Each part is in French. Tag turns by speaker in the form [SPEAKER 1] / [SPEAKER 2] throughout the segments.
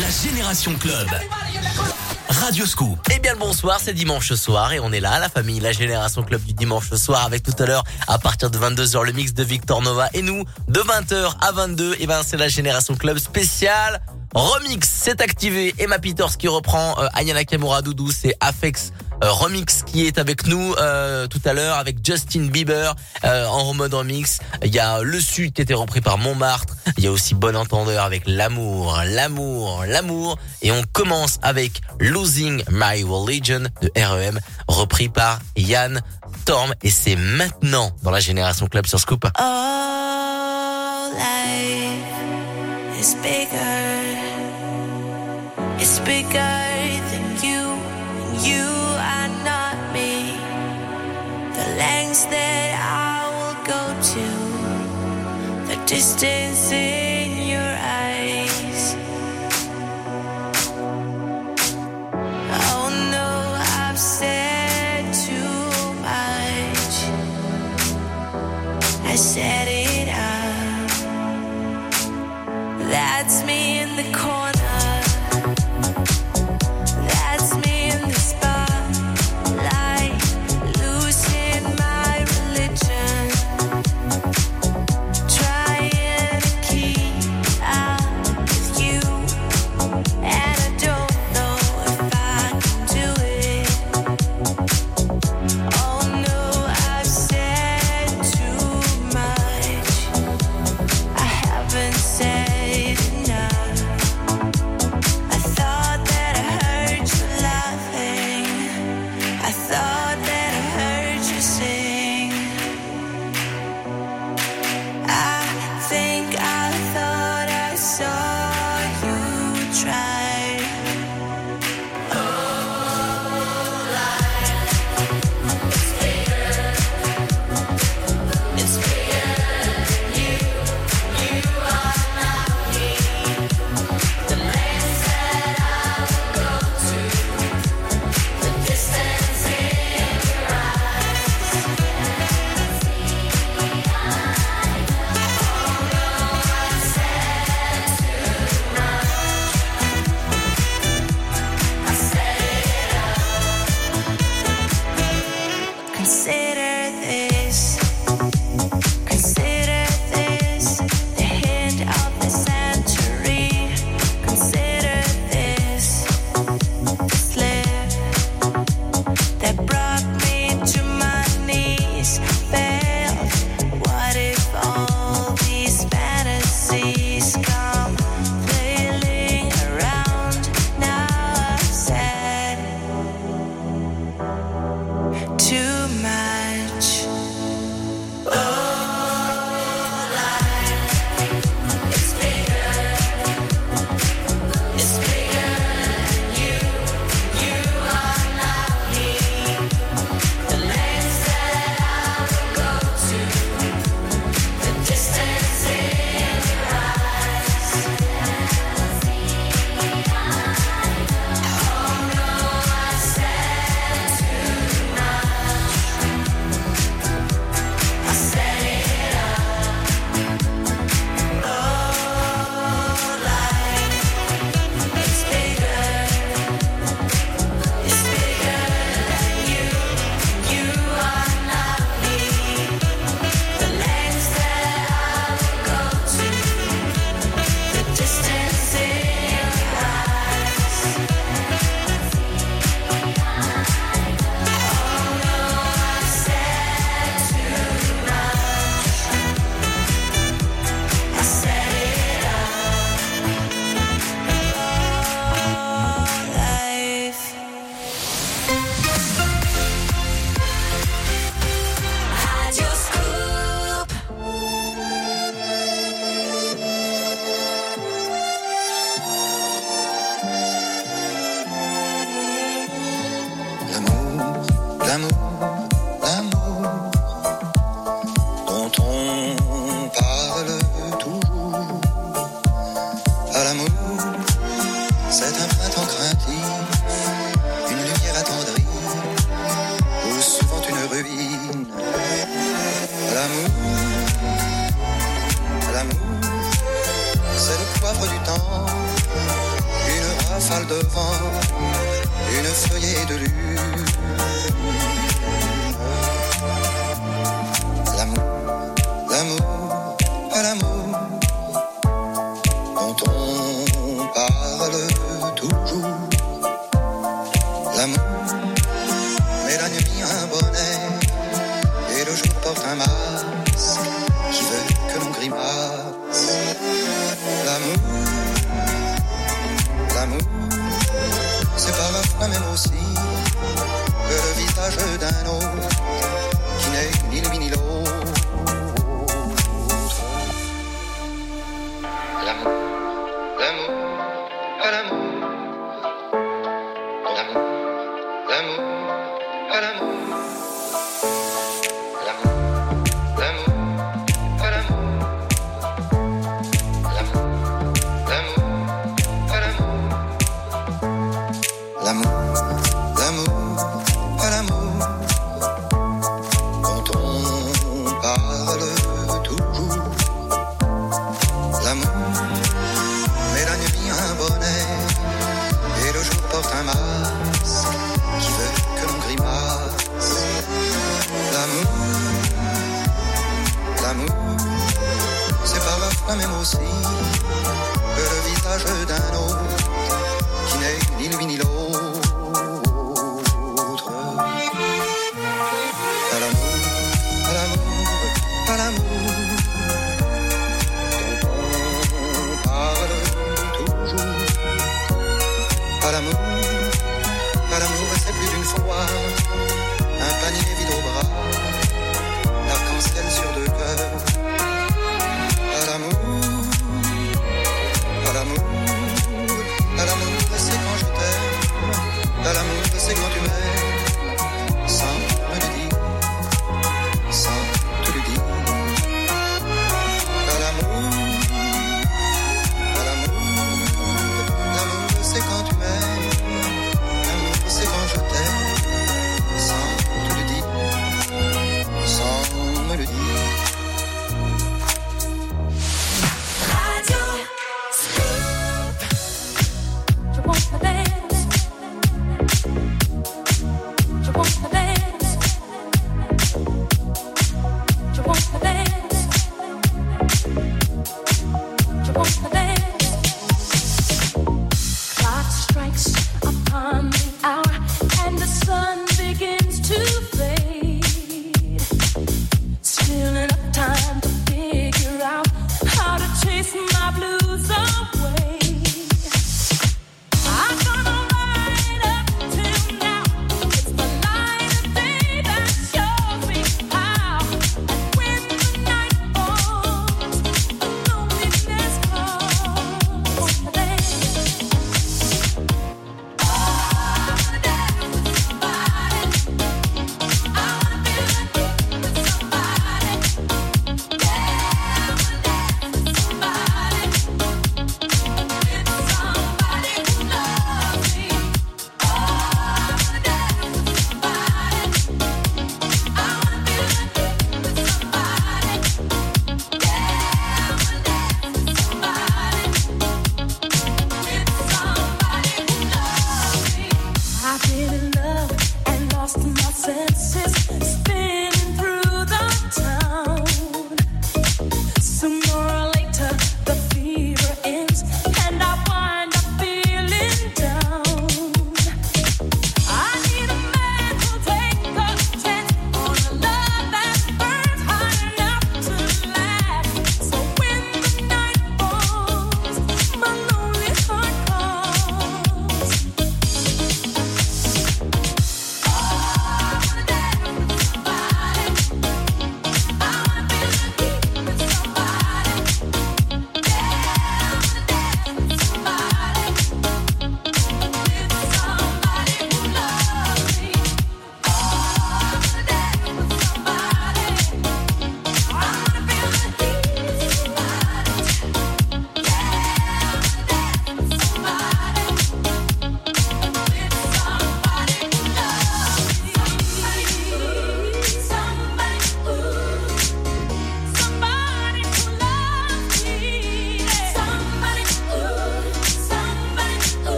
[SPEAKER 1] La Génération Club. Radio Scoop.
[SPEAKER 2] Eh bien le bonsoir, c'est dimanche soir et on est là, la famille, la Génération Club du dimanche soir avec tout à l'heure à partir de 22h le mix de Victor Nova et nous de 20h à 22 eh ben c'est la Génération Club spéciale remix, c'est activé Emma Peters qui reprend euh, Ayana Kamura Doudou, c'est Afex remix qui est avec nous euh, tout à l'heure avec Justin Bieber euh, en mode remix. Il y a Le Sud qui était repris par Montmartre. Il y a aussi Bon Entendeur avec L'amour, l'amour, l'amour. Et on commence avec Losing My Religion de REM repris par Yann Storm et c'est maintenant dans la Génération Club sur Scoop.
[SPEAKER 3] All life that I will go to. The distance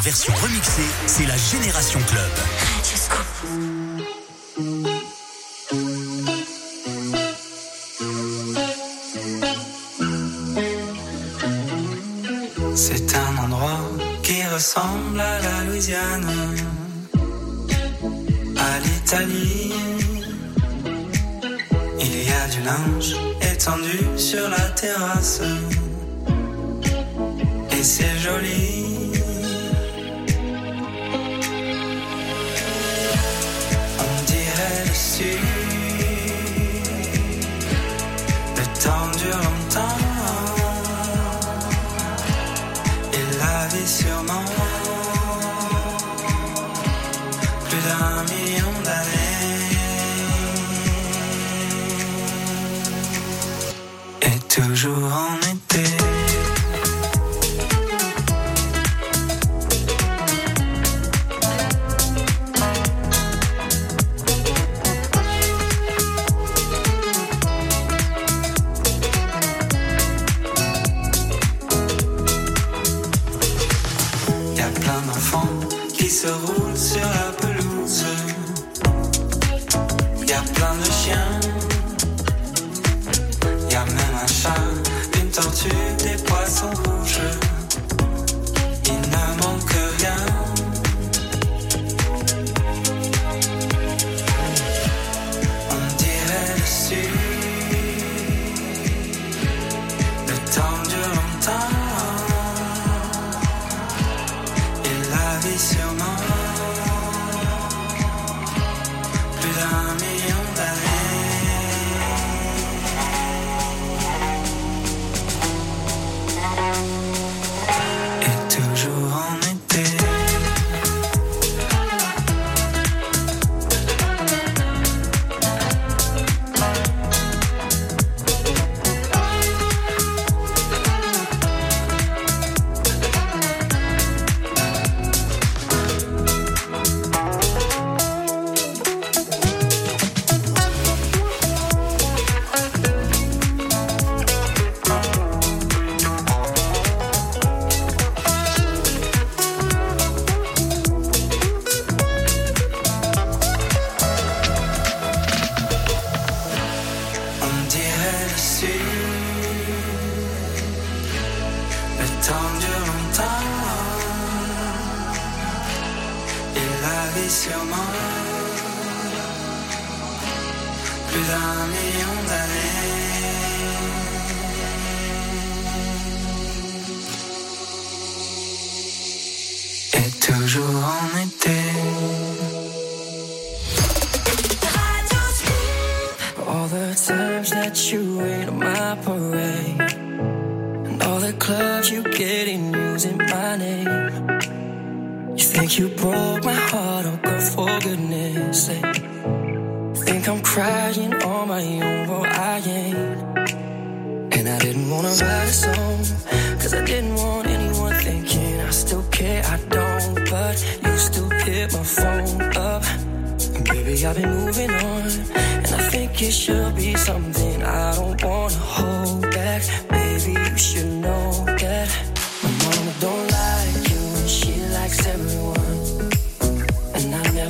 [SPEAKER 1] version remixée, c'est la Génération Club.
[SPEAKER 4] C'est un endroit qui ressemble à la Louisiane, à l'Italie. Il y a du linge étendu sur la terrasse.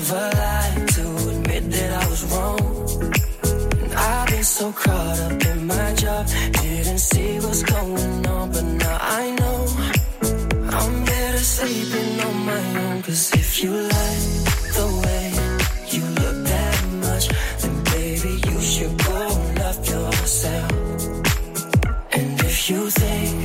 [SPEAKER 5] never lied to admit that I was wrong. And I've been so caught up in my job, didn't see what's going on, but now I know I'm better sleeping on my own. Cause if you like the way you look that much, then baby, you should go and love yourself. And if you think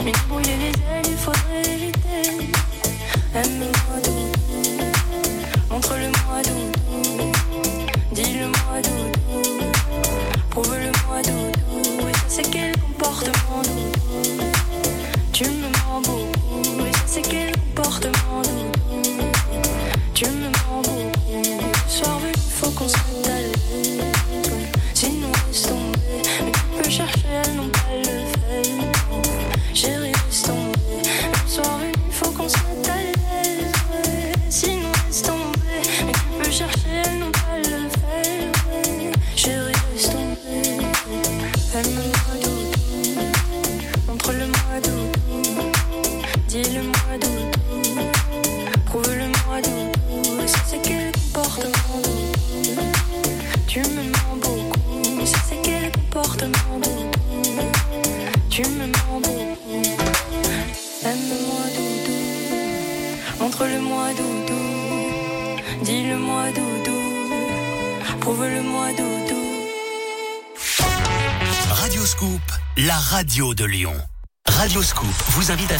[SPEAKER 6] d'avenir. Mais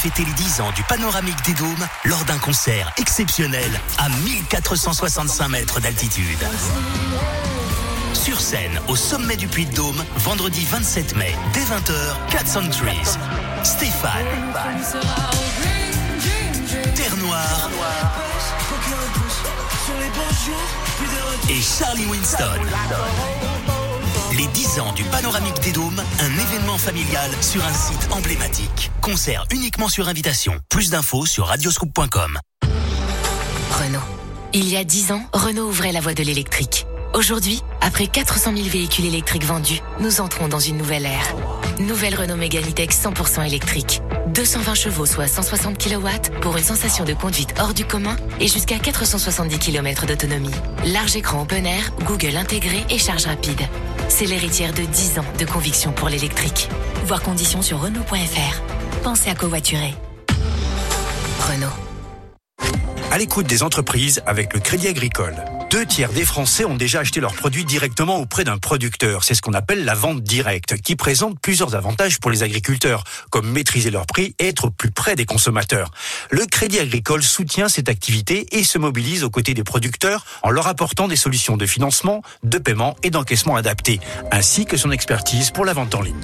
[SPEAKER 1] fêter les 10 ans du panoramique des Dômes lors d'un concert exceptionnel à 1465 mètres d'altitude. Sur scène, au sommet du Puy de Dôme, vendredi 27 mai, dès 20h, 400 Trees, Stéphane, Terre Noire et Charlie Winston. Les 10 ans du Panoramique des Dômes, un événement familial sur un site emblématique. Concert uniquement sur invitation. Plus d'infos sur radioscoop.com.
[SPEAKER 7] Renault. Il y a 10 ans, Renault ouvrait la voie de l'électrique. Aujourd'hui, après 400 000 véhicules électriques vendus, nous entrons dans une nouvelle ère. Nouvelle Renault Mégane E-Tech 100% électrique. 220 chevaux, soit 160 kW, pour une sensation de conduite hors du commun et jusqu'à 470 km d'autonomie. Large écran open air, Google intégré et charge rapide. C'est l'héritière de 10 ans de conviction pour l'électrique. Voir conditions sur Renault.fr. Pensez à covoiturer. Renault.
[SPEAKER 8] À l'écoute des entreprises avec le Crédit Agricole. Deux tiers des Français ont déjà acheté leurs produits directement auprès d'un producteur. C'est ce qu'on appelle la vente directe, qui présente plusieurs avantages pour les agriculteurs, comme maîtriser leurs prix et être plus près des consommateurs. Le Crédit Agricole soutient cette activité et se mobilise aux côtés des producteurs en leur apportant des solutions de financement, de paiement et d'encaissement adaptées, ainsi que son expertise pour la vente en ligne.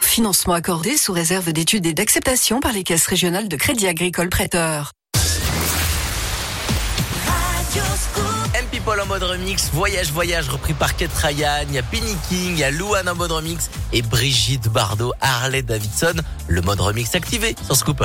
[SPEAKER 9] Financement accordé sous réserve d'études et d'acceptation par les caisses régionales de crédit agricole prêteur.
[SPEAKER 10] M en mode remix, Voyage Voyage repris par Kate Ryan, il y a Penny King, il y a Luan en mode remix et Brigitte Bardot, Harley Davidson, le mode remix activé sur Scoop.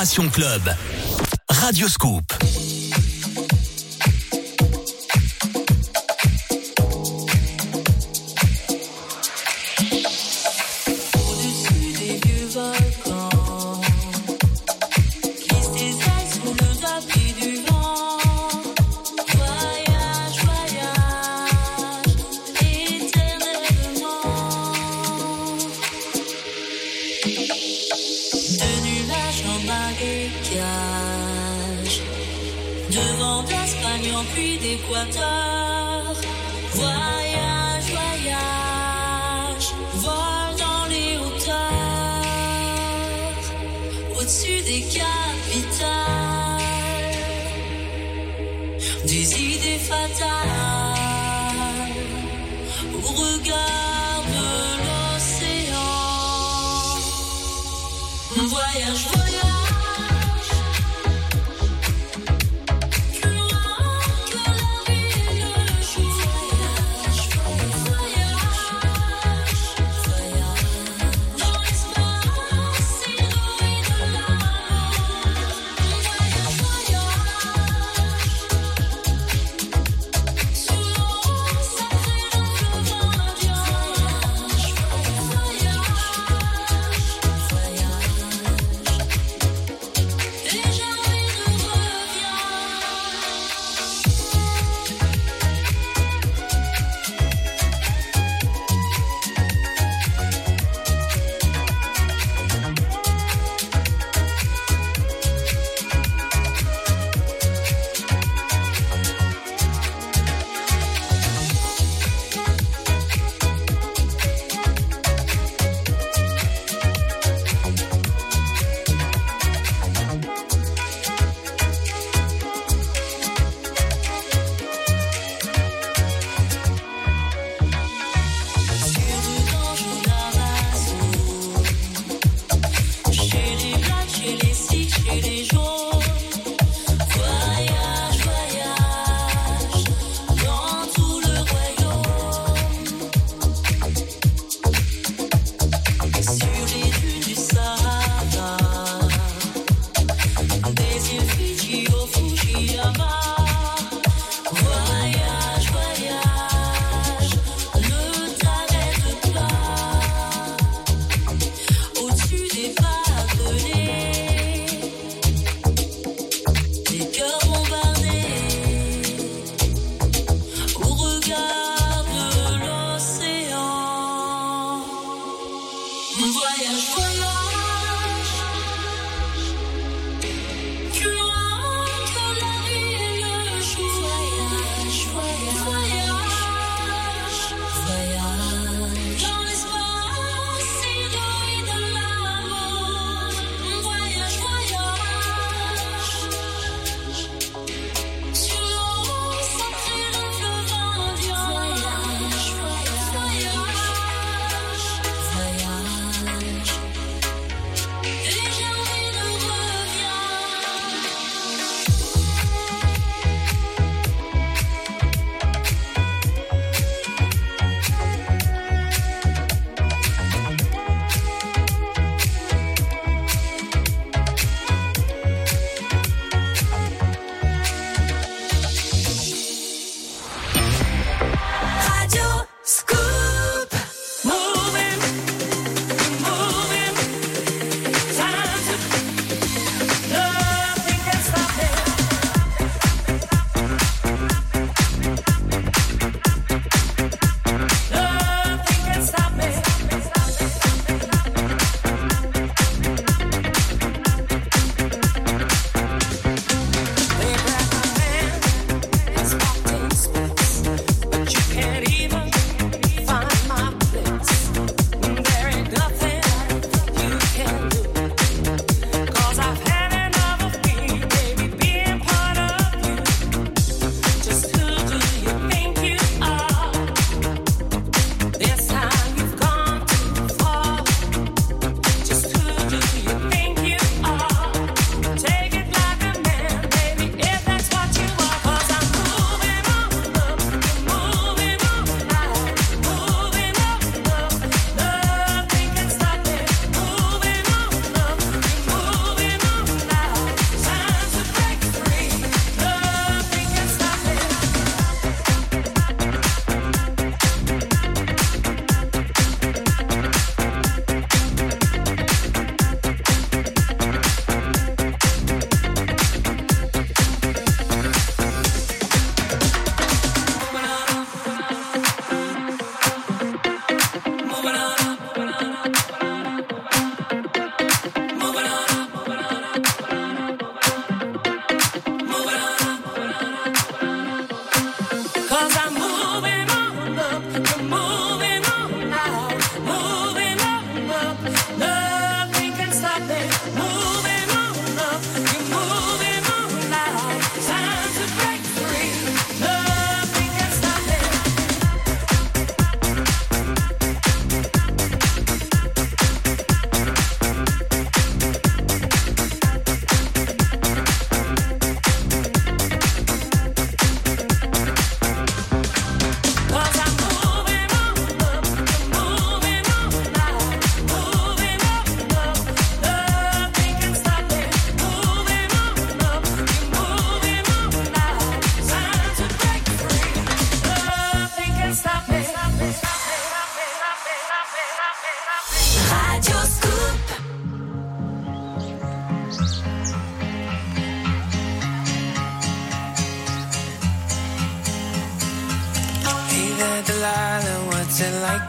[SPEAKER 1] Génération Club. Radio Scoop.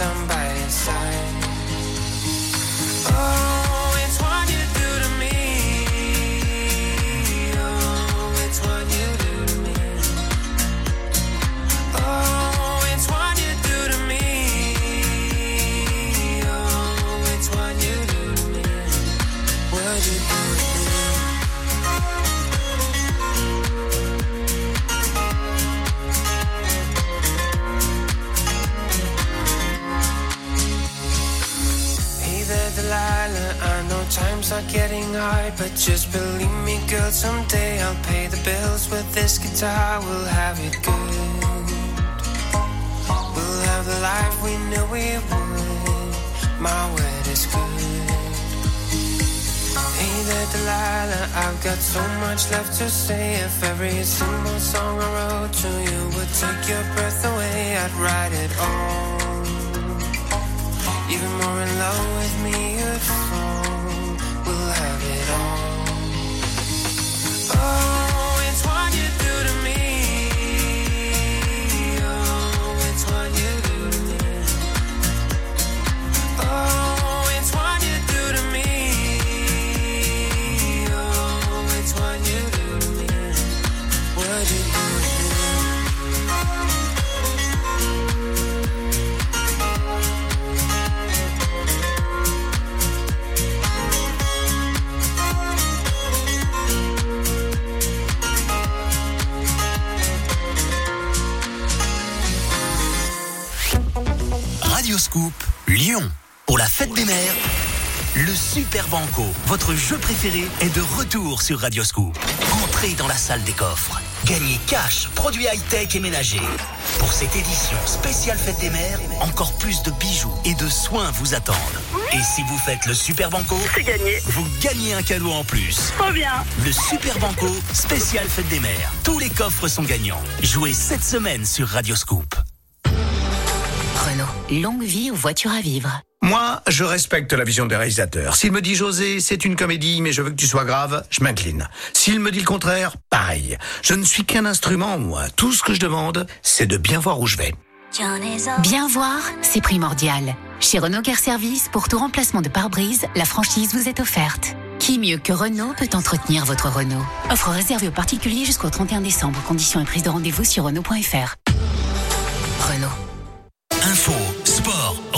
[SPEAKER 11] I'm by guitar. We'll have it good. We'll have the life we knew we would. My word is good. Hey there, Delilah. I've got so much left to say. If every single song I wrote to you would take your breath away, I'd write it all.
[SPEAKER 1] Lyon. Pour la fête des mères, le Super Banco, votre jeu préféré, est de retour sur Radio Scoop. Entrez dans la salle des coffres. Gagnez cash, produits high-tech et ménagers. Pour cette édition spéciale fête des mères, encore plus de bijoux et de soins vous attendent. Et si vous faites le Super Banco,
[SPEAKER 12] C'est gagné.
[SPEAKER 1] vous gagnez un cadeau en plus.
[SPEAKER 12] Trop bien.
[SPEAKER 1] Le Super Banco, spécial fête des mères. Tous les coffres sont gagnants. Jouez cette semaine sur Radio Scoop.
[SPEAKER 13] Longue vie aux voitures à vivre.
[SPEAKER 14] Moi, je respecte la vision des réalisateurs. S'il me dit José, c'est une comédie, mais je veux que tu sois grave, je m'incline. S'il me dit le contraire, pareil. Je ne suis qu'un instrument, moi. Tout ce que je demande, c'est de bien voir où je vais.
[SPEAKER 15] Bien voir, c'est primordial. Chez Renault Care Service, pour tout remplacement de pare-brise, la franchise vous est offerte. Qui mieux que Renault peut entretenir votre Renault? Offre réservée aux particuliers jusqu'au 31 décembre. Conditions et prise de rendez-vous sur Renault.fr.
[SPEAKER 13] Renault.
[SPEAKER 1] Info,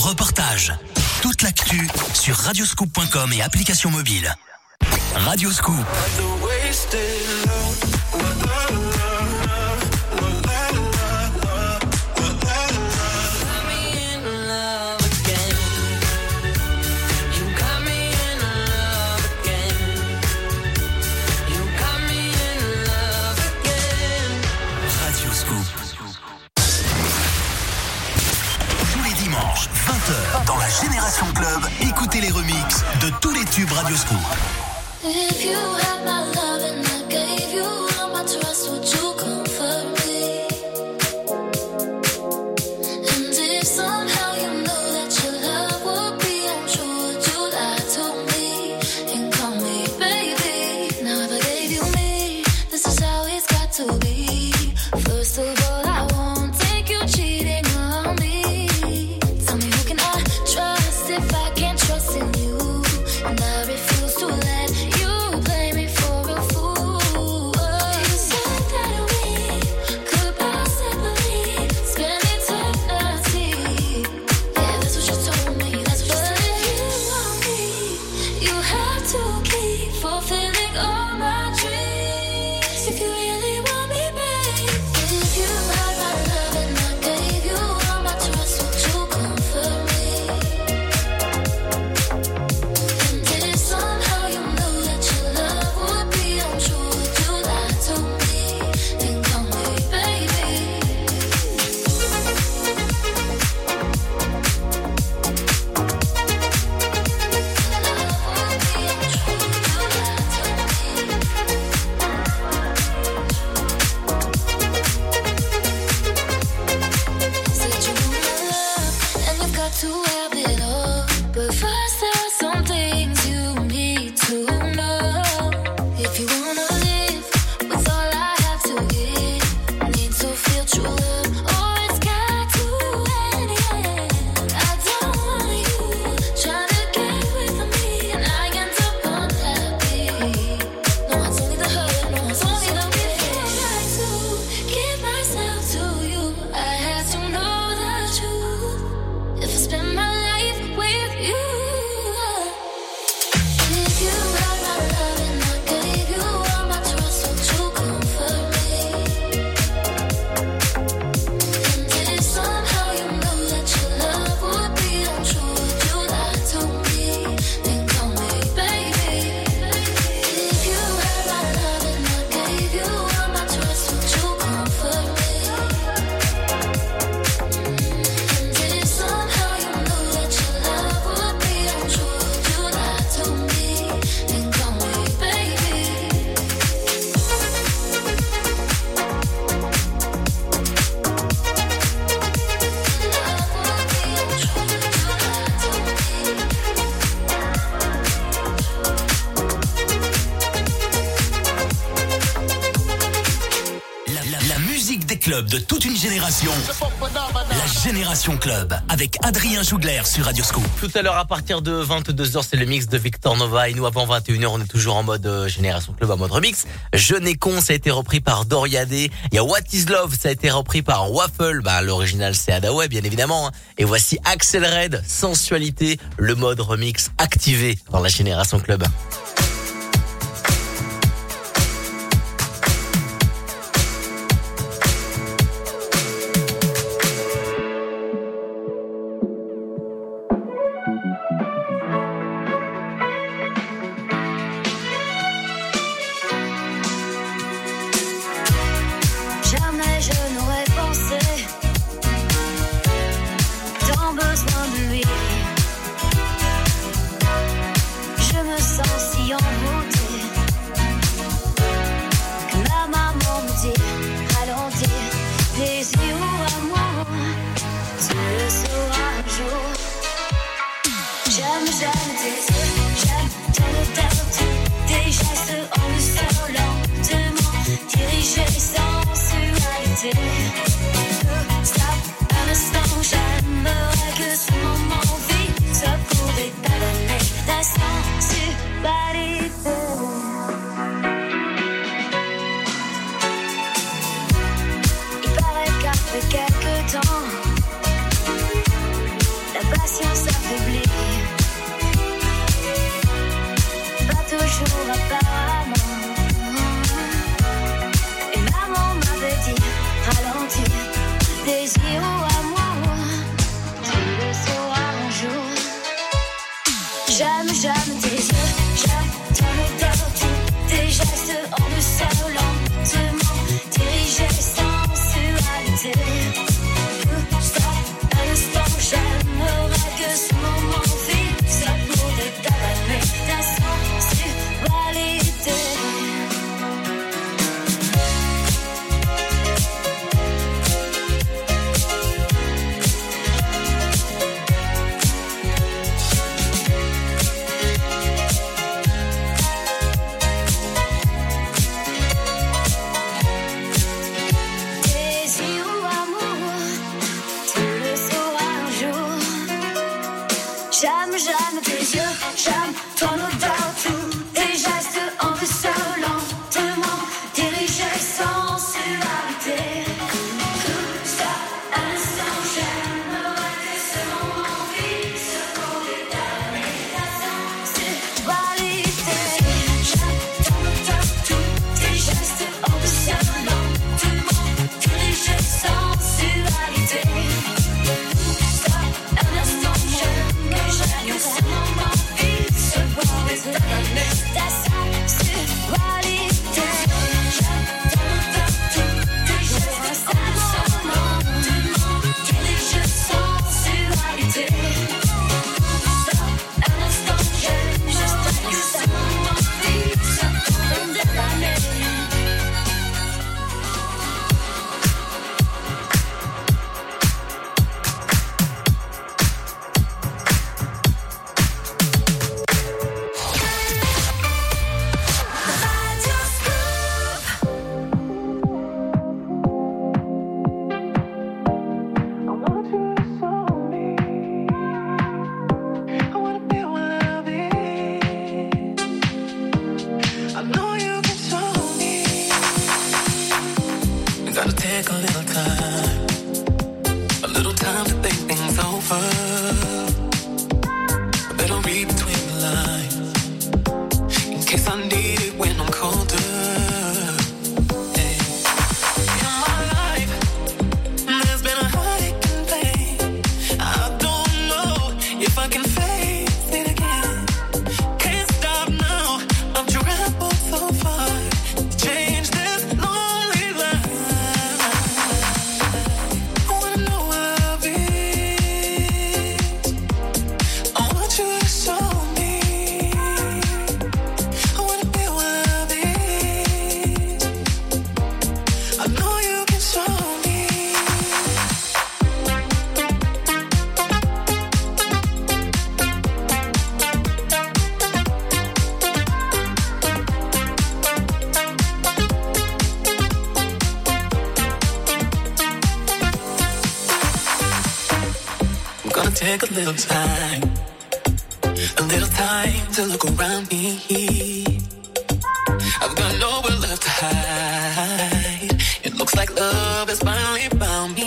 [SPEAKER 1] reportage. Toute l'actu sur radioscoop.com et application mobile. Radioscoop. Club, écoutez les remixes de tous les tubes
[SPEAKER 16] you comfort
[SPEAKER 1] de toute une génération. La Génération Club avec Adrien Jougler sur Radioscope.
[SPEAKER 16] Tout à l'heure à partir de 22h, c'est le mix de Victor Nova et nous avant 21h, on est toujours en mode euh, Génération Club en mode remix. Je n'ai con, ça a été repris par Doriadé. Il y a What is Love, ça a été repris par Waffle. Bah l'original c'est Adaway bien évidemment. Hein. Et voici Axel Red, Sensualité, le mode remix activé dans la Génération Club.
[SPEAKER 4] a little time, a little time to
[SPEAKER 16] look around me. I've got nowhere left to hide. It looks like love has finally found me.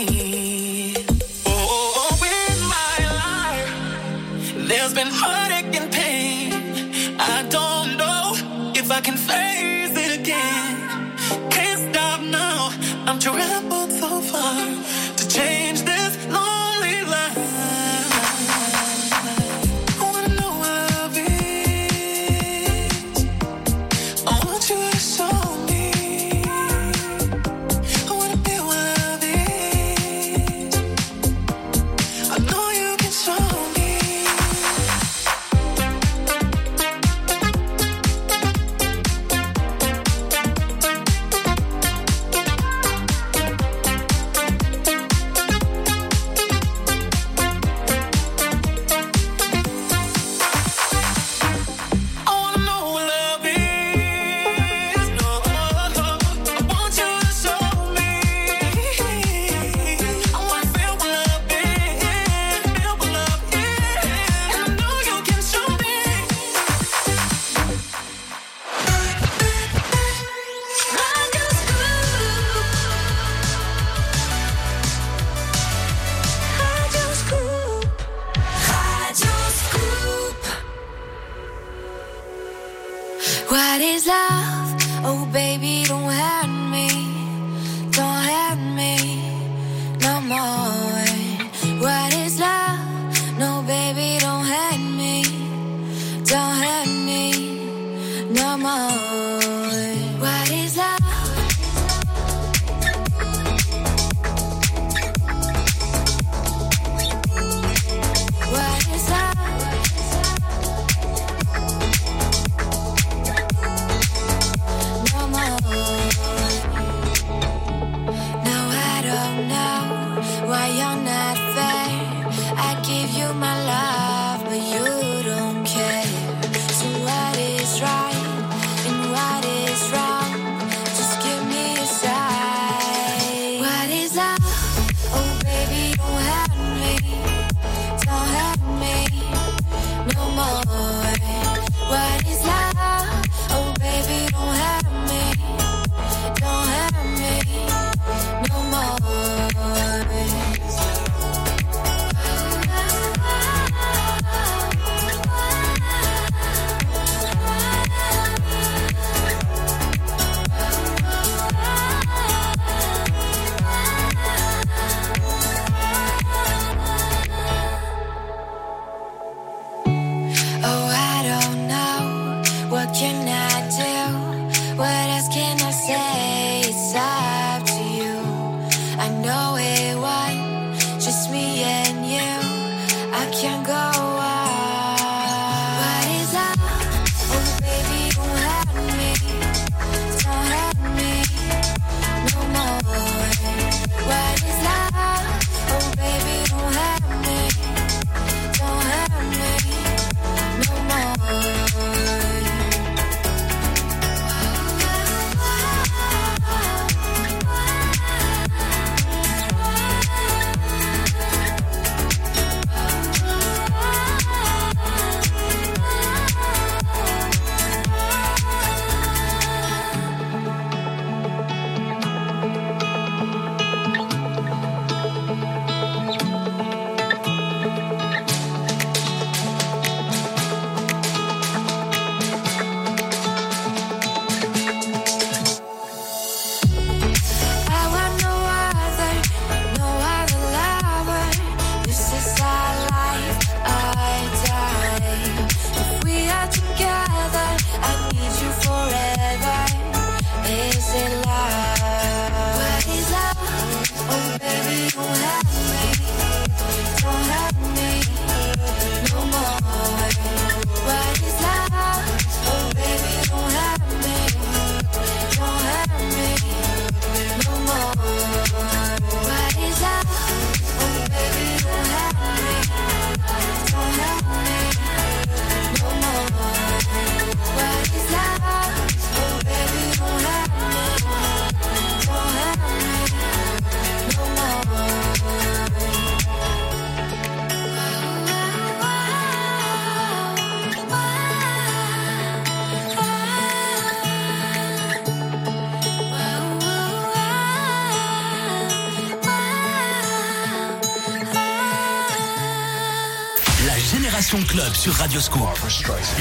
[SPEAKER 16] sur Radioscope.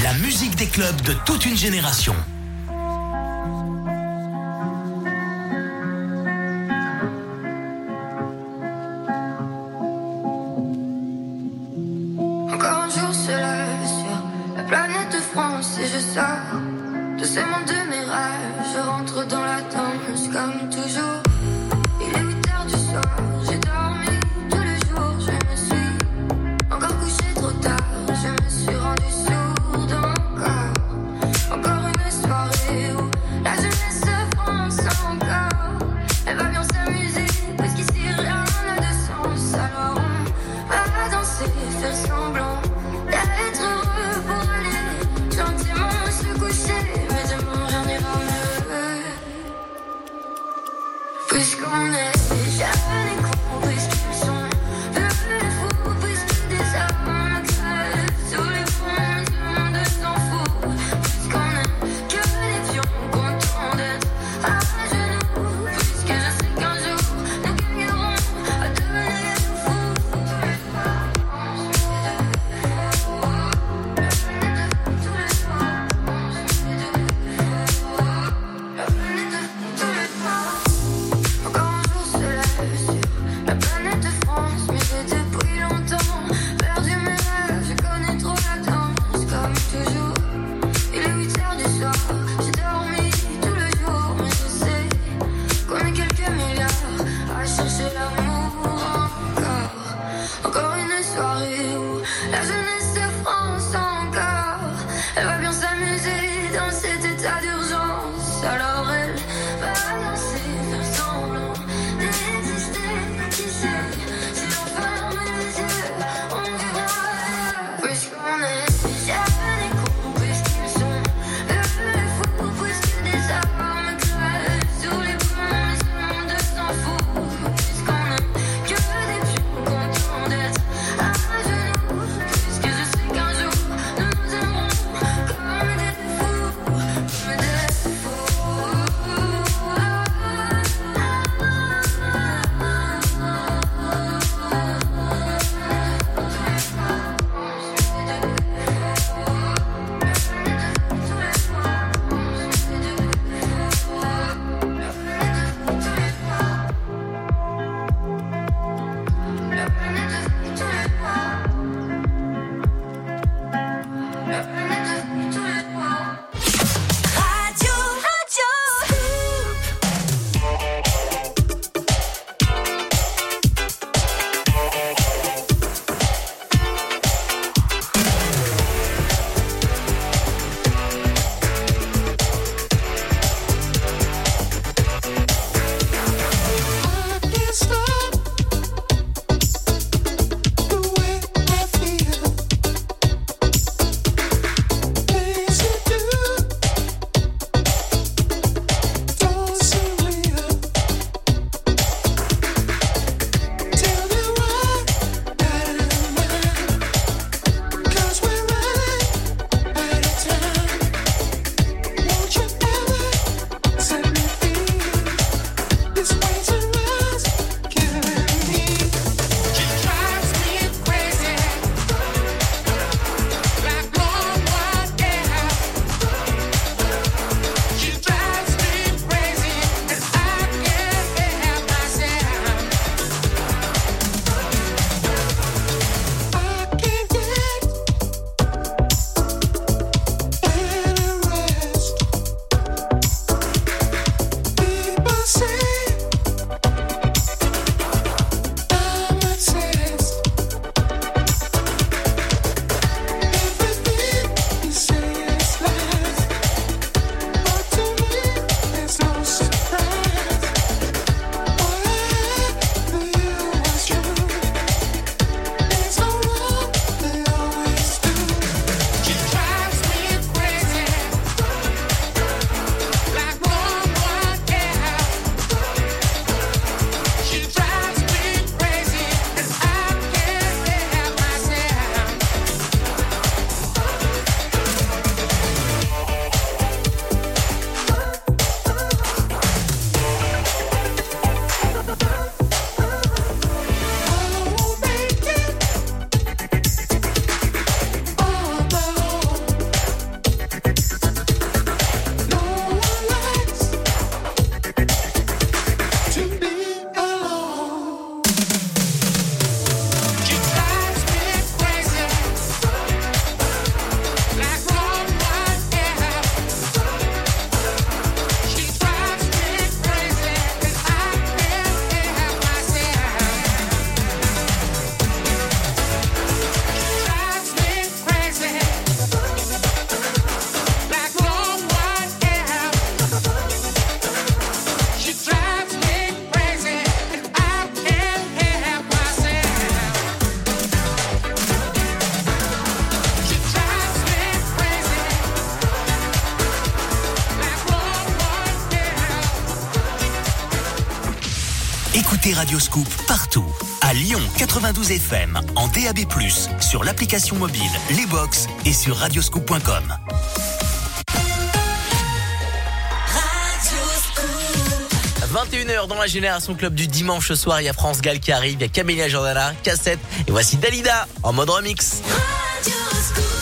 [SPEAKER 16] La musique des clubs de toute une génération.
[SPEAKER 1] Radio Scoop partout. À Lyon 92 FM, en DAB+, sur l'application mobile, les box et sur radioscoop.com.
[SPEAKER 16] 21h dans la Génération Club du dimanche soir, il y a France Gall qui arrive, il y a Camélia Jordana, Cassette, et voici Dalida en mode remix.
[SPEAKER 1] Radio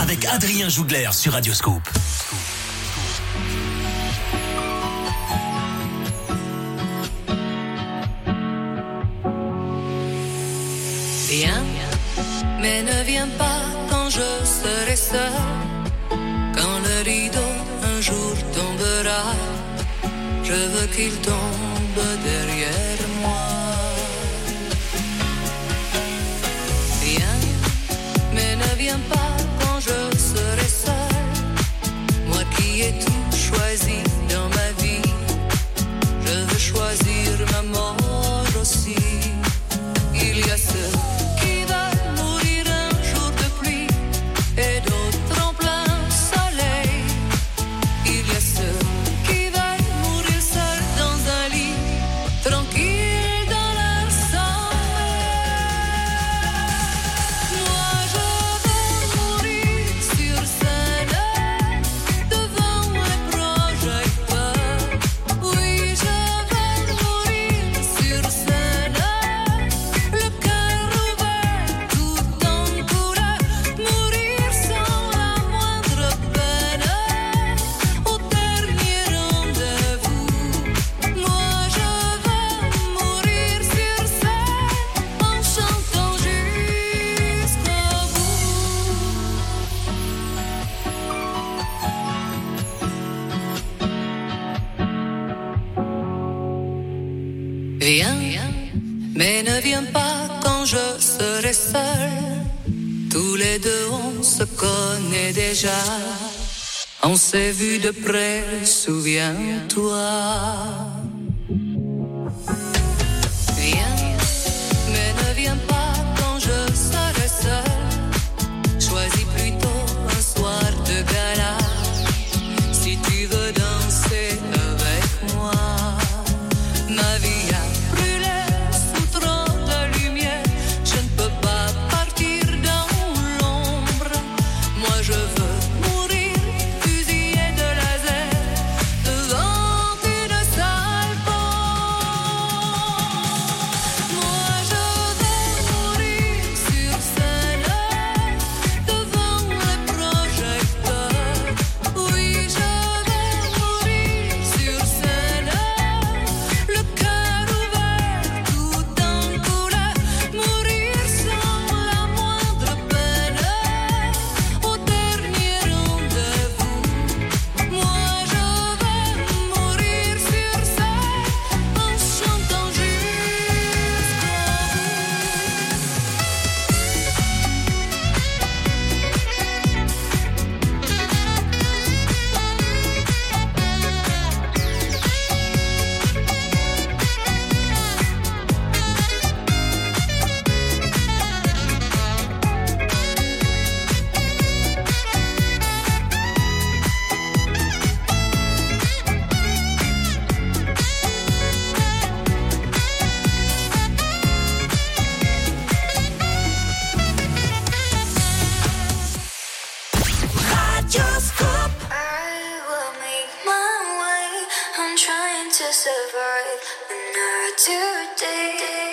[SPEAKER 1] Avec Adrien Jougler sur Radioscope.
[SPEAKER 17] Viens, mais ne viens pas quand je serai seul. Quand le rideau un jour tombera, je veux qu'il tombe derrière s'est vu de près, souviens-toi. today.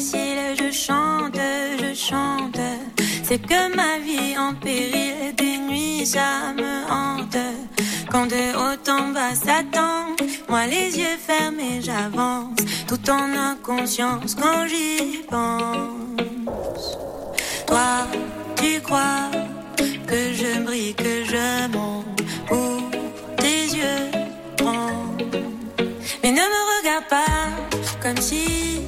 [SPEAKER 17] Je
[SPEAKER 18] chante, je chante. C'est que ma vie en péril, des nuits ça me hante. Quand de haut en bas s'attend, moi les yeux fermés j'avance, tout en inconscience quand j'y pense. Toi, tu crois que je brille, que je monte pour tes yeux grands. Mais ne me regarde pas comme si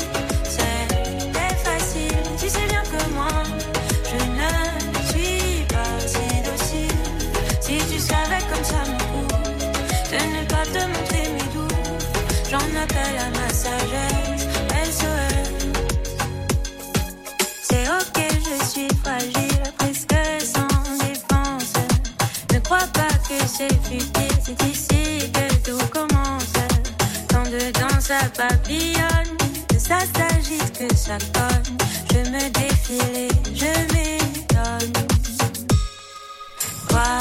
[SPEAKER 18] j'en appelle à ma sagesse. SOS. C'est ok, je suis fragile, presque sans défense. Ne crois pas que c'est futile, c'est ici que tout commence. Quand dedans ça papillonne, que ça s'agite, que ça cogne. Je me défile et je m'étonne. Crois,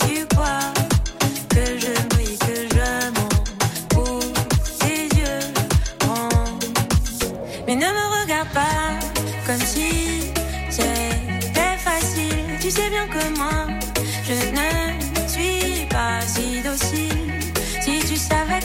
[SPEAKER 18] tu crois?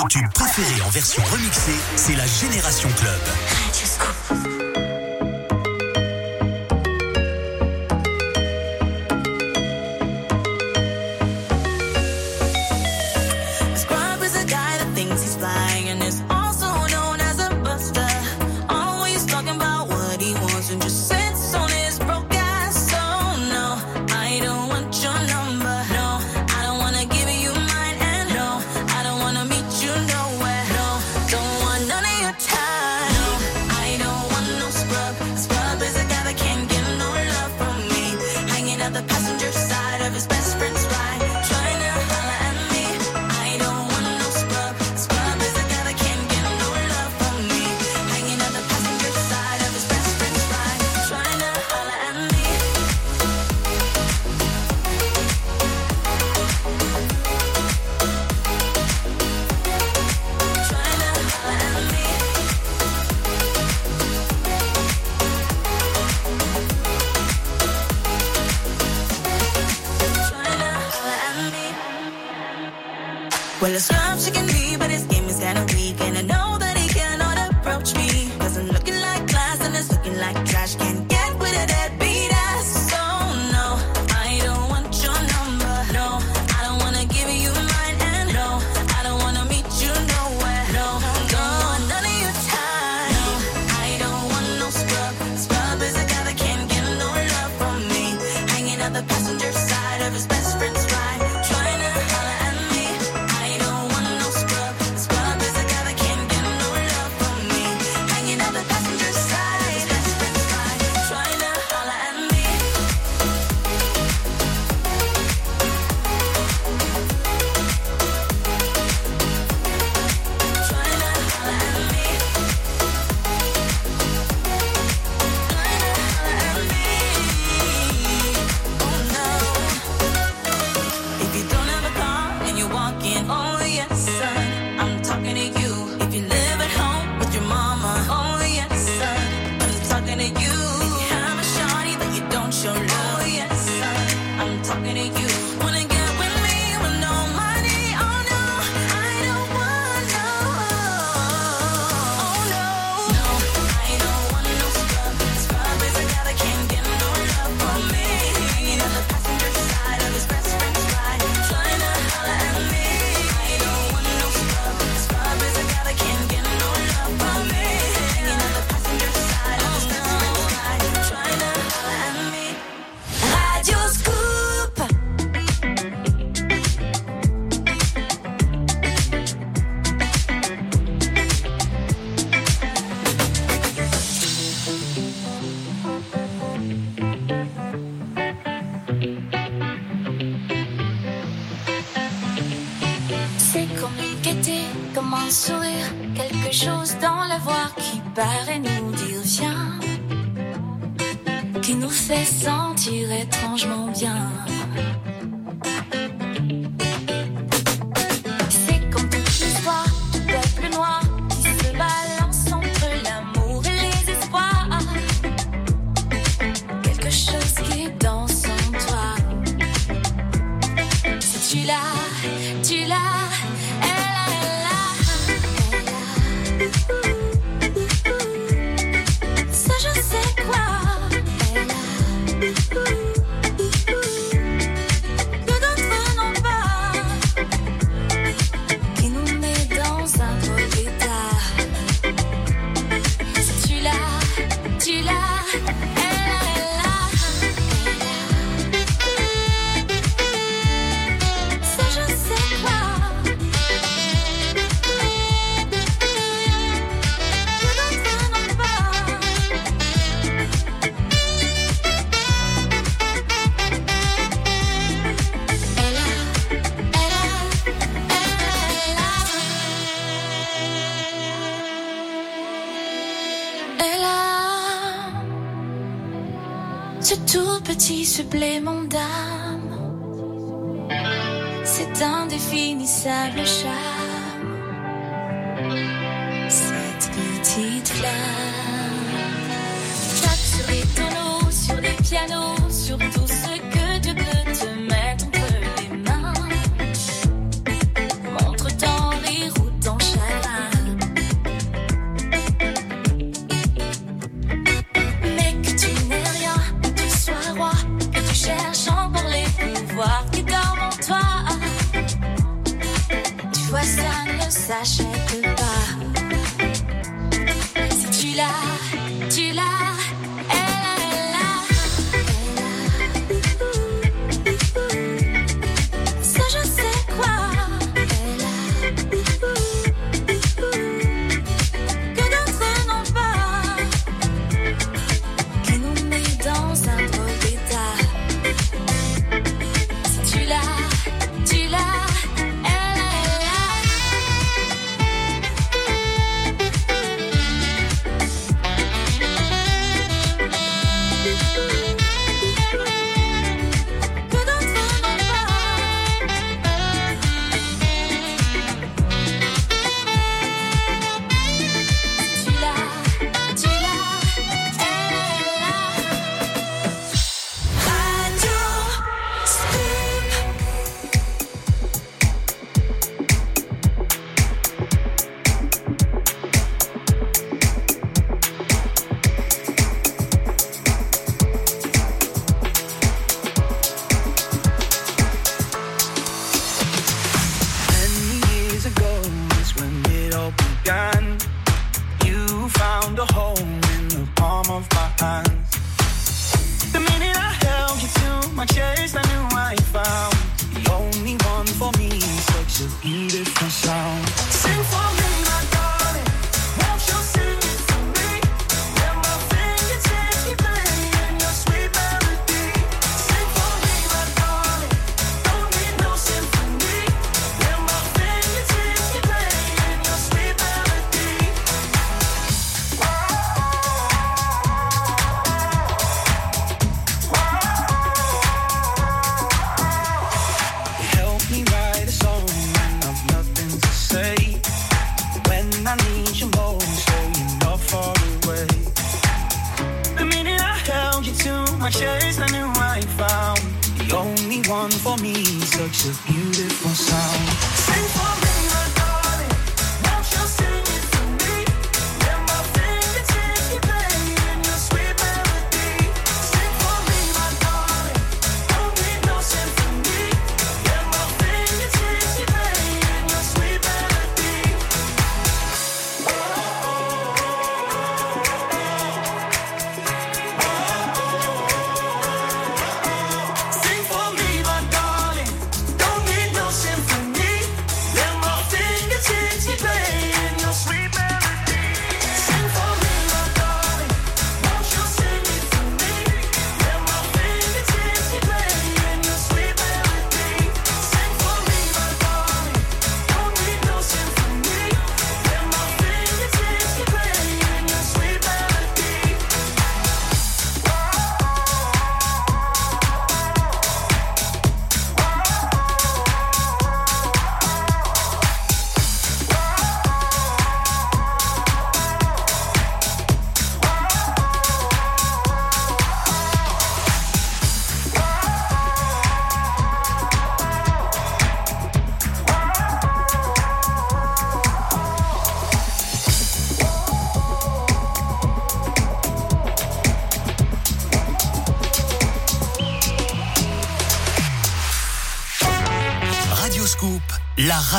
[SPEAKER 19] Vos tubes préférés en version remixée, c'est la Génération Club.
[SPEAKER 6] 为你洒的沙。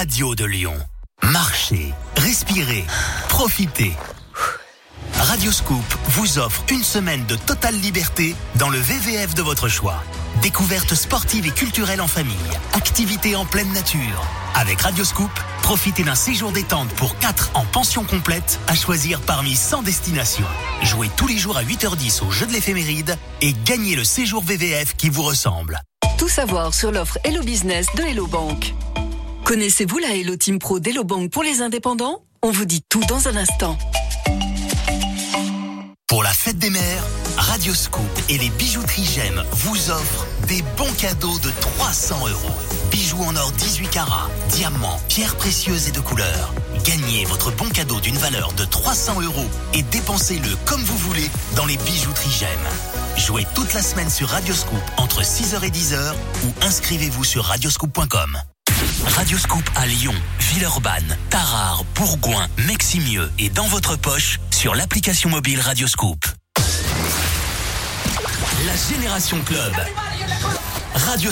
[SPEAKER 6] Radio
[SPEAKER 1] de Lyon. Marchez, respirez, profitez. Radio Scoop vous offre une semaine de totale liberté dans le VVF de votre choix. Découvertes sportives et culturelles en famille, activités en pleine nature. Avec Radio Scoop, profitez d'un séjour détente pour 4 en pension complète à choisir parmi 100 destinations. Jouez tous les jours à 8h10 au jeu de l'éphéméride et gagnez le séjour VVF qui vous ressemble.
[SPEAKER 9] Tout savoir sur l'offre Hello Business de Hello Bank. Connaissez-vous la Hello Team Pro d'Hello Bank pour les indépendants? On vous dit tout dans un instant.
[SPEAKER 1] Pour la fête des mères, Radio Scoop et les bijouteries J'aime vous offrent des bons cadeaux de 300 euros. Bijoux en or 18 carats, diamants, pierres précieuses et de couleur. Gagnez votre bon cadeau d'une valeur de 300 euros et dépensez-le comme vous voulez dans les bijouteries J'aime. Jouez toute la semaine sur Radio Scoop entre 6h et 10h ou inscrivez-vous sur radioscoop.com. Radio Scoop à Lyon, Villeurbanne, Tarare, Bourgoin, Meximieux et dans votre poche sur l'application mobile Radio Scoop. La Génération Club. Radio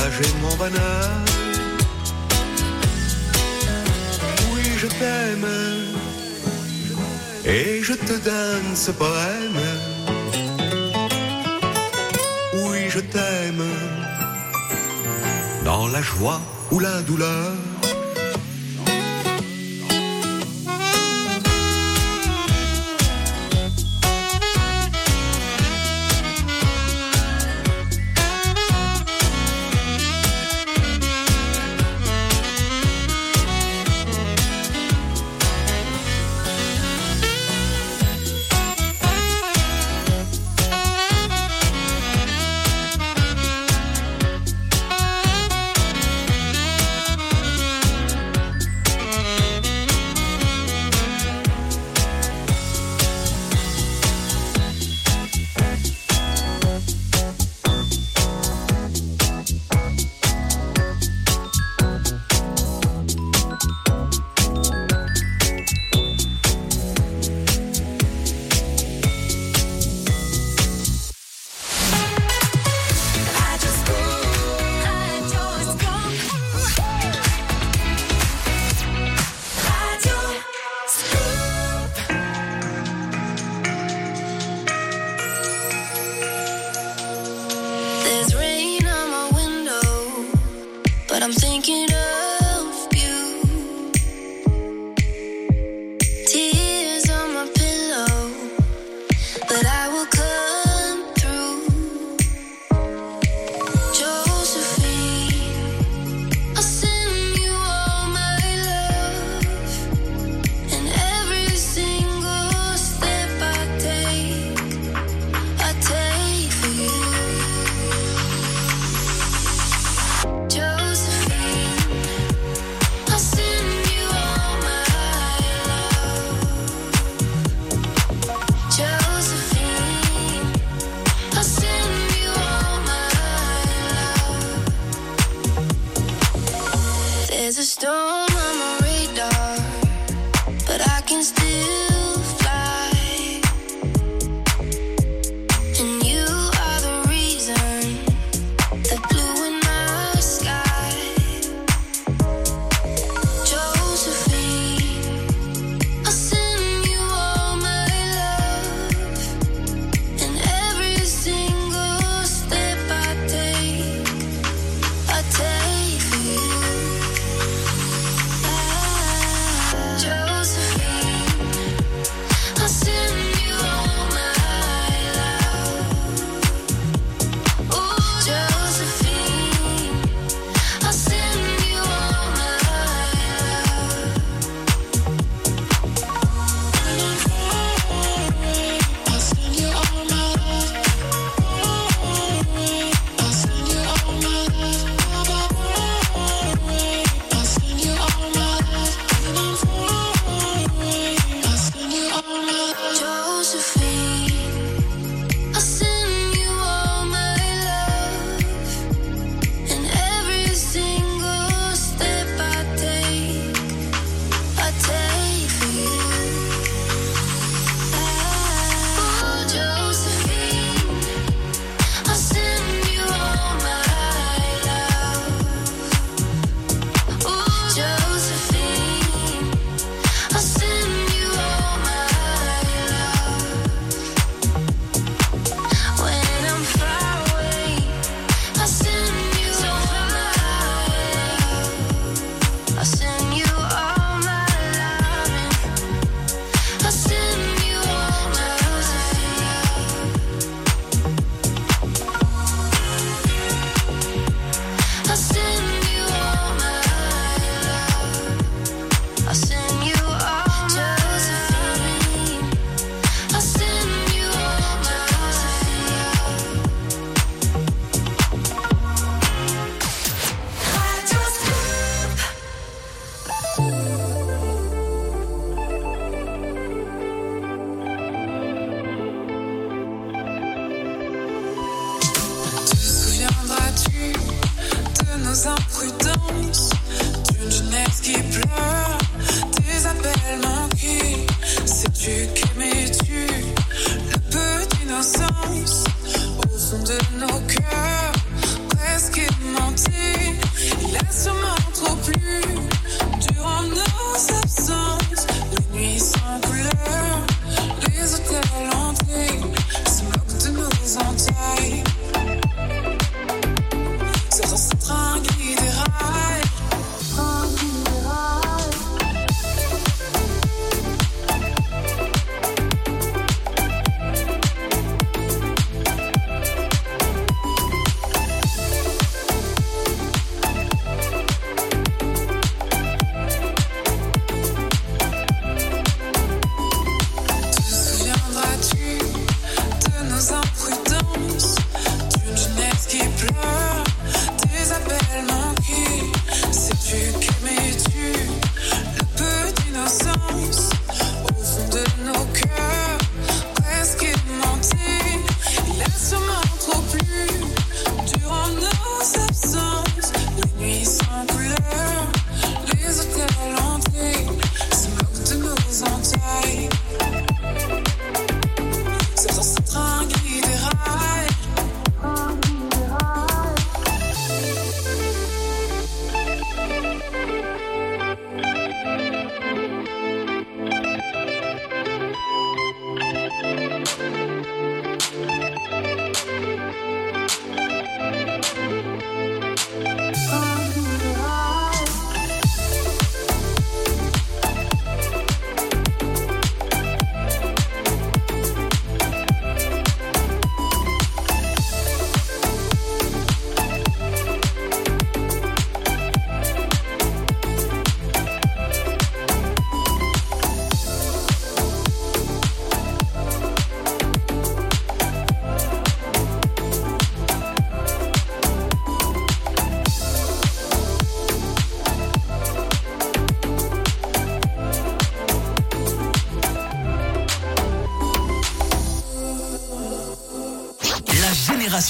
[SPEAKER 20] Ont partagé mon bonheur. Oui, je t'aime, et je te donne ce poème. Oui, je t'aime, dans la joie ou la douleur.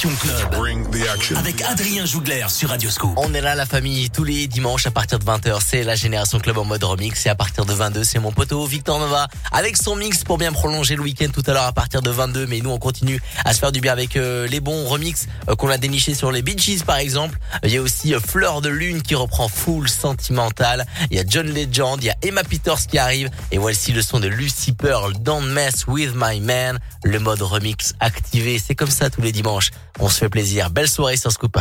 [SPEAKER 1] Génération Club. Avec Adrien Jougler sur Radioscope.
[SPEAKER 2] On est là la famille tous les dimanches à partir de 20h. C'est la Génération Club en mode remix et à partir de 22 c'est mon poteau Victor Nova avec son mix pour bien prolonger le week-end tout à l'heure à partir de 22. Mais nous on continue à se faire du bien avec euh, les bons remix euh, qu'on a dénichés sur les Bee Gees par exemple. Il y a aussi euh, Fleur de Lune qui reprend Full Sentimental. Il y a John Legend, il y a Emma Peters qui arrive et voici le son de Lucy Pearl Don't Mess With My Man. Le mode remix activé. C'est comme ça tous les dimanches. On se fait plaisir. Belle soirée sur Scoop.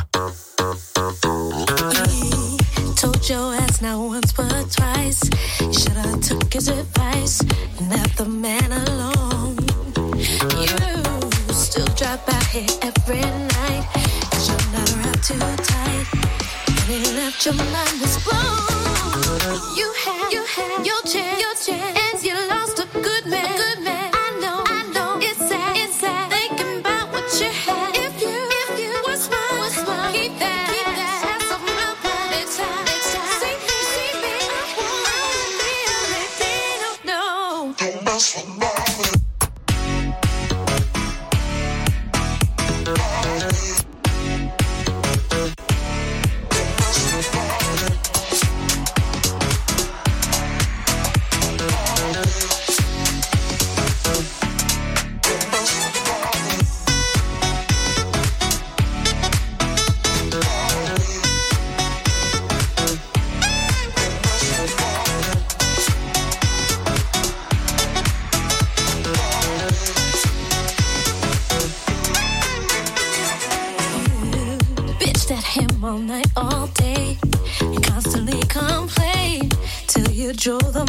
[SPEAKER 21] Told your ass not once but twice. You should've took his advice and left the man alone. You still drop out here every night. Cause you're not around too tight. And it left your mind was blown. You had, you had your chance, your chance. And you till you drove the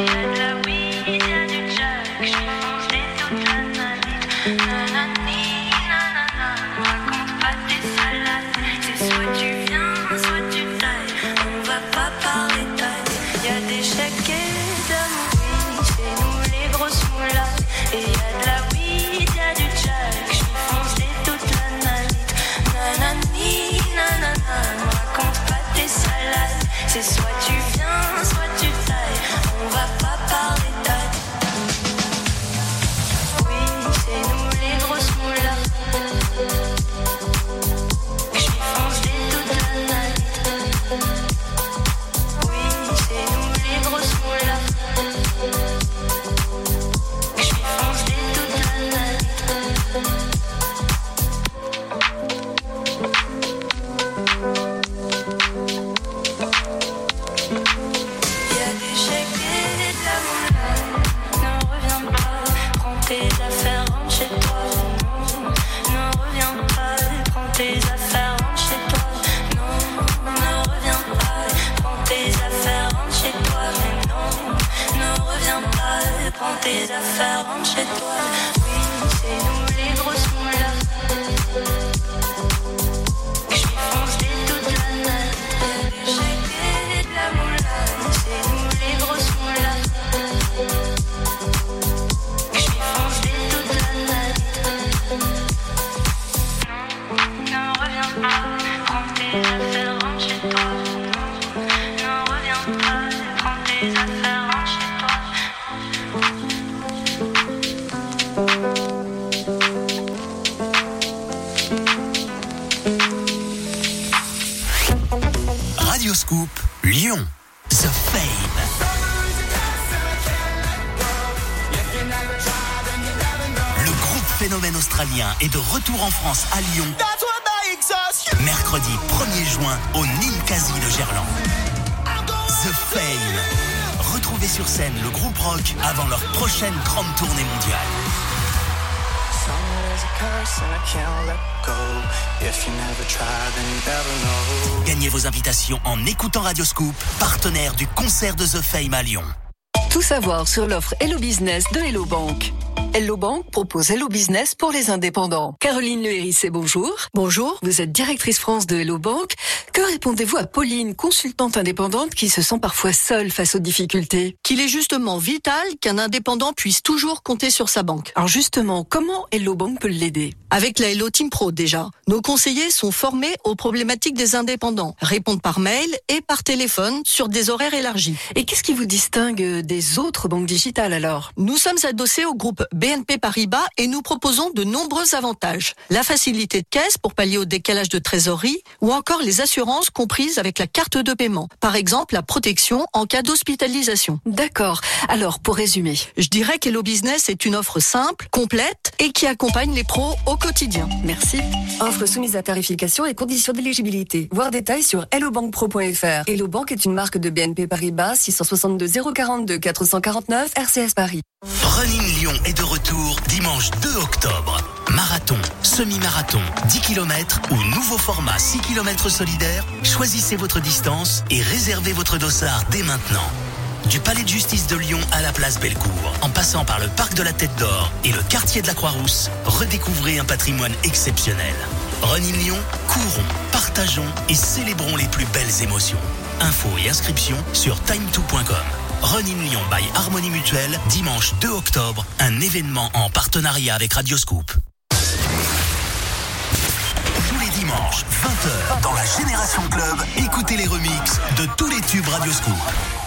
[SPEAKER 6] Il y
[SPEAKER 11] Gagnez vos invitations en écoutant Radioscoop, partenaire du concert de The Fame à Lyon.
[SPEAKER 9] Tout savoir sur l'offre Hello Business de Hello Bank. Hello Bank propose Hello Business pour les indépendants. Caroline Le Hérissé, bonjour. Bonjour. Vous êtes directrice France de Hello Bank. Que répondez-vous à Pauline, consultante indépendante qui se sent parfois seule face aux difficultés?
[SPEAKER 22] Qu'il est justement vital qu'un indépendant puisse toujours compter sur sa banque.
[SPEAKER 9] Alors justement, comment Hello Bank peut l'aider?
[SPEAKER 22] Avec la Hello Team Pro déjà. Nos conseillers sont formés aux problématiques des indépendants, répondent par mail et par téléphone sur des horaires élargis.
[SPEAKER 9] Et qu'est-ce qui vous distingue des autres banques digitales alors?
[SPEAKER 22] Nous sommes adossés au groupe BNP Paribas et nous proposons de nombreux avantages. La facilité de caisse pour pallier au décalage de trésorerie ou encore les assurances comprises avec la carte de paiement. Par exemple, la protection en cas d'hospitalisation.
[SPEAKER 9] D'accord. Alors, pour résumer.
[SPEAKER 22] Je dirais qu'Hello Business est une offre simple, complète et qui accompagne les pros au quotidien.
[SPEAKER 9] Merci.
[SPEAKER 1] Offre soumise à tarification et conditions d'éligibilité. Voir détails sur hellobankpro.fr. Hello Bank est une marque de BNP Paribas 662 042 449 RCS Paris.
[SPEAKER 11] Running Lyon est de retour dimanche 2 octobre. Marathon, semi-marathon, 10 km ou nouveau format 6 km solidaire, choisissez votre distance et réservez votre dossard dès maintenant. Du Palais de justice de Lyon à la place Bellecour, en passant par le parc de la Tête d'Or et le quartier de la Croix-Rousse, redécouvrez un patrimoine exceptionnel. Running Lyon, courons, partageons et célébrons les plus belles émotions. Infos et inscriptions sur time2.com. Running Lyon by Harmonie Mutuelle, dimanche 2 octobre, un événement en partenariat avec Radioscoop. 20h, dans la Génération Club, écoutez les remixes de tous les tubes Radioscoop.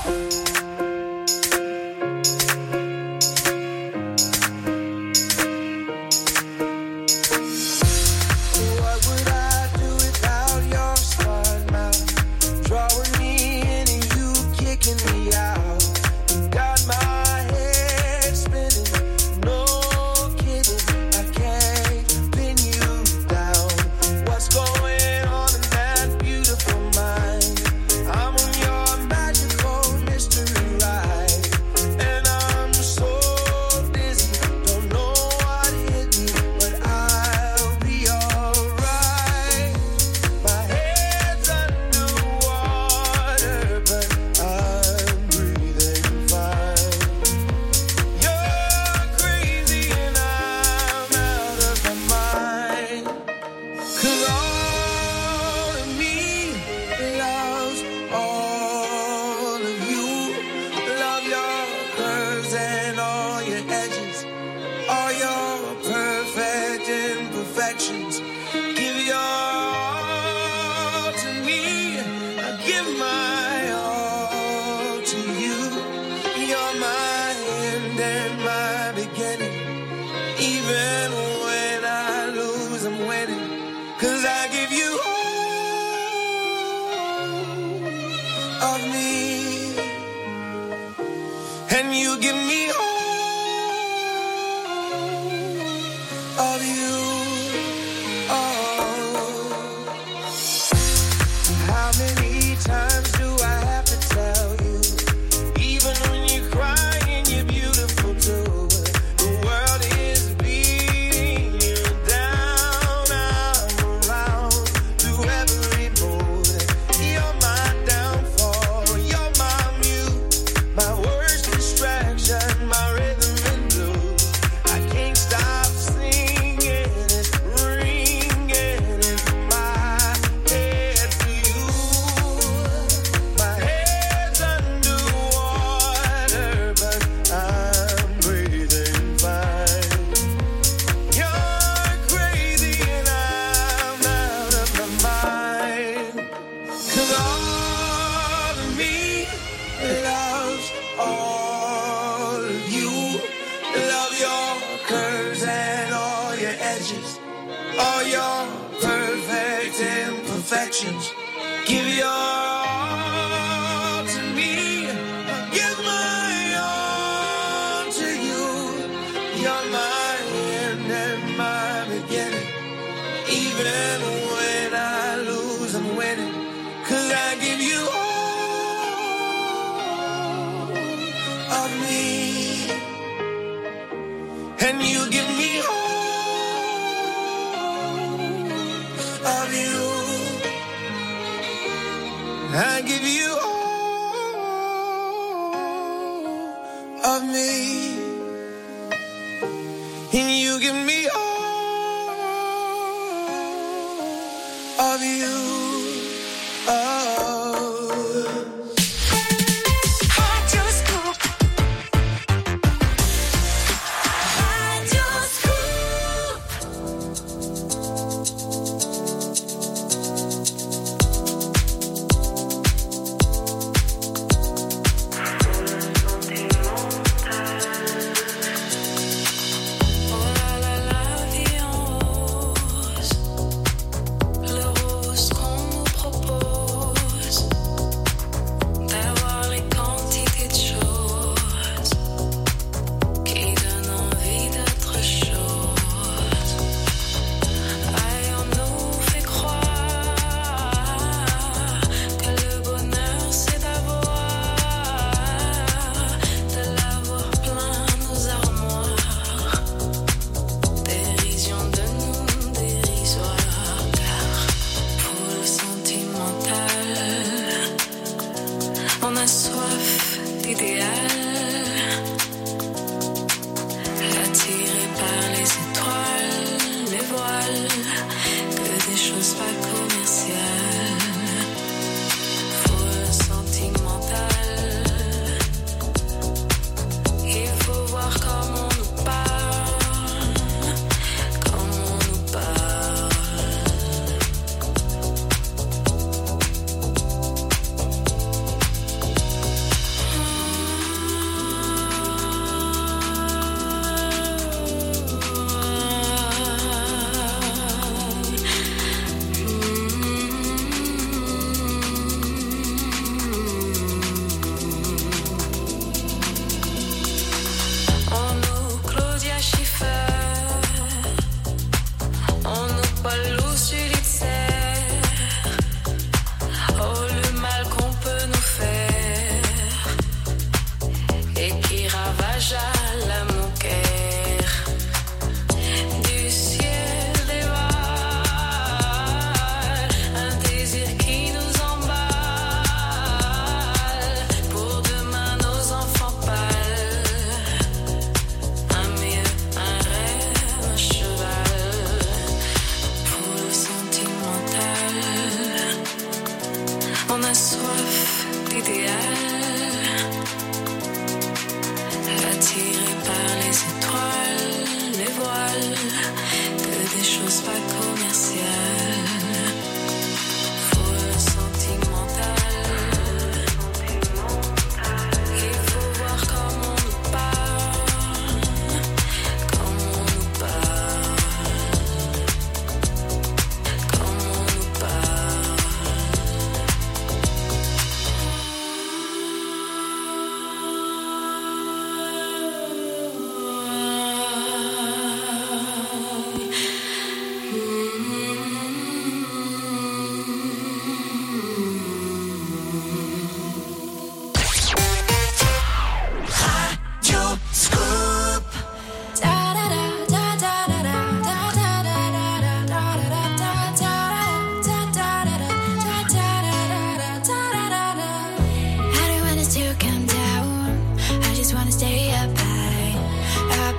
[SPEAKER 23] Of me.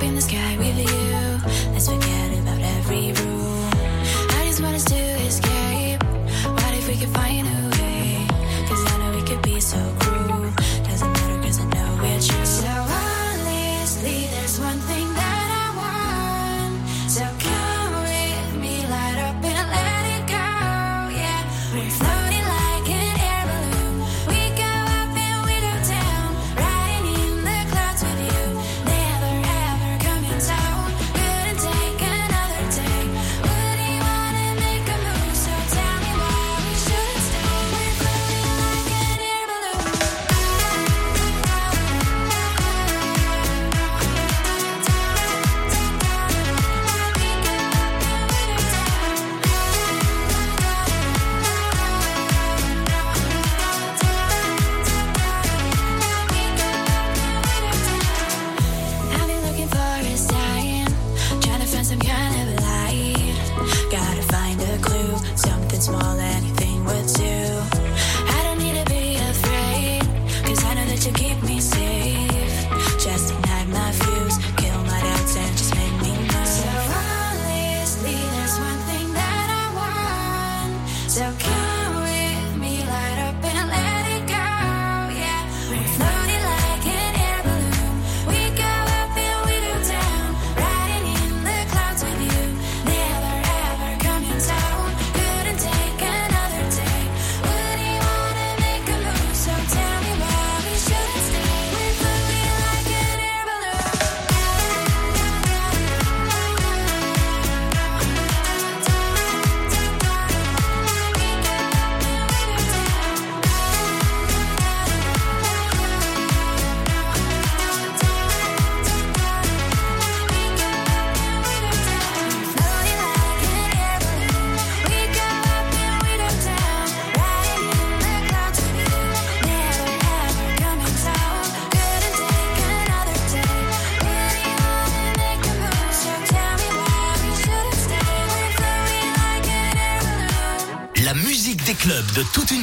[SPEAKER 16] Up in the sky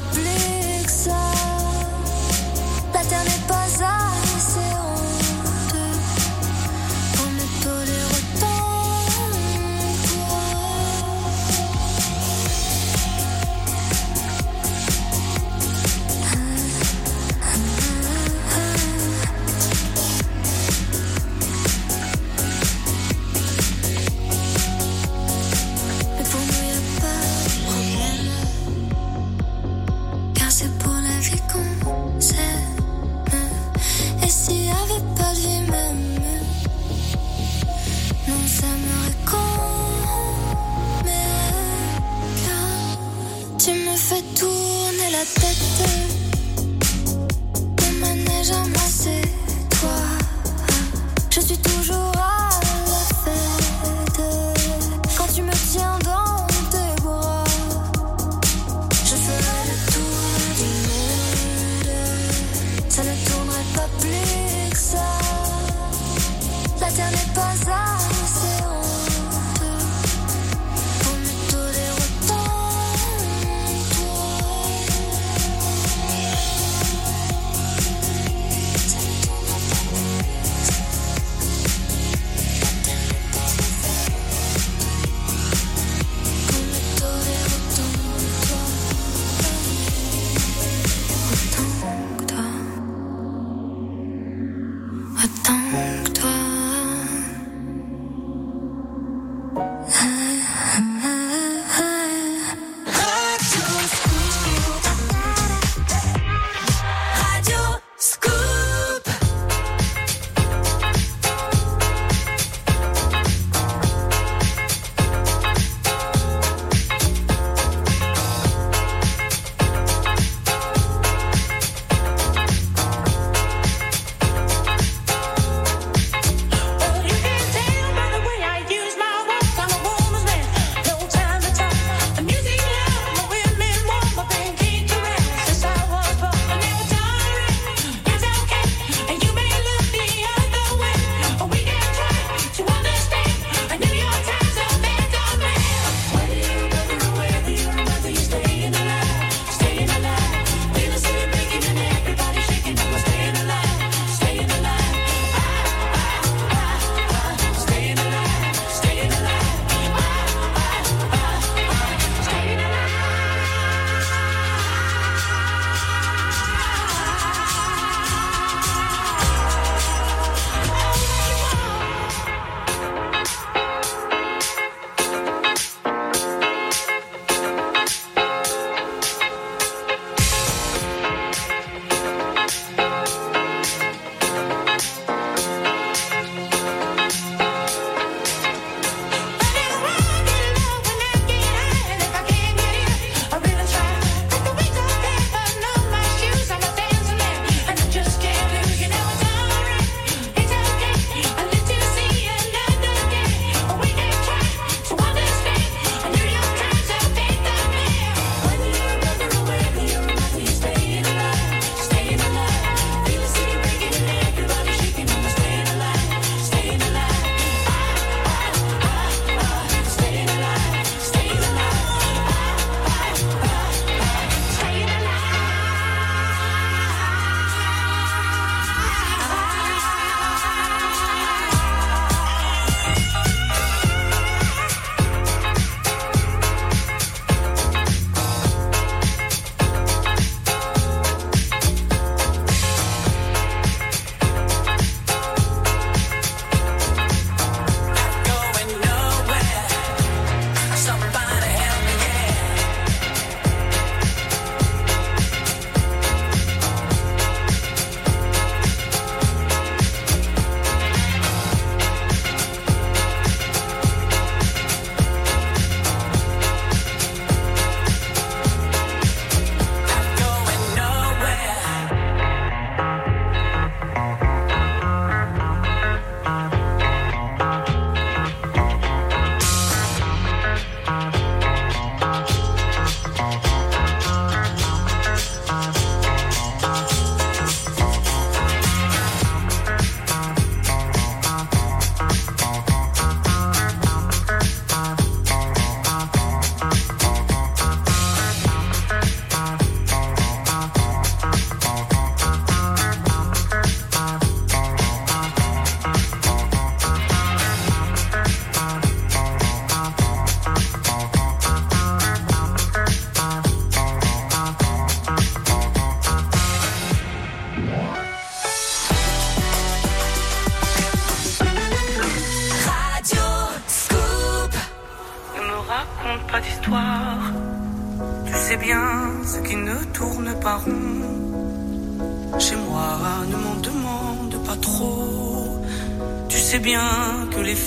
[SPEAKER 24] rappeler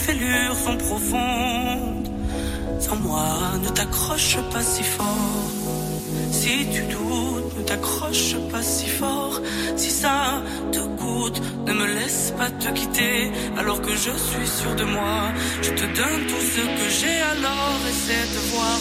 [SPEAKER 24] fêlures sont profondes. Sans moi, ne t'accroche pas si fort. Si tu doutes, ne t'accroche pas si fort. Si ça te coûte, ne me laisse pas te quitter. Alors que je suis sûr de moi, je te donne tout ce que j'ai alors. Essaie de voir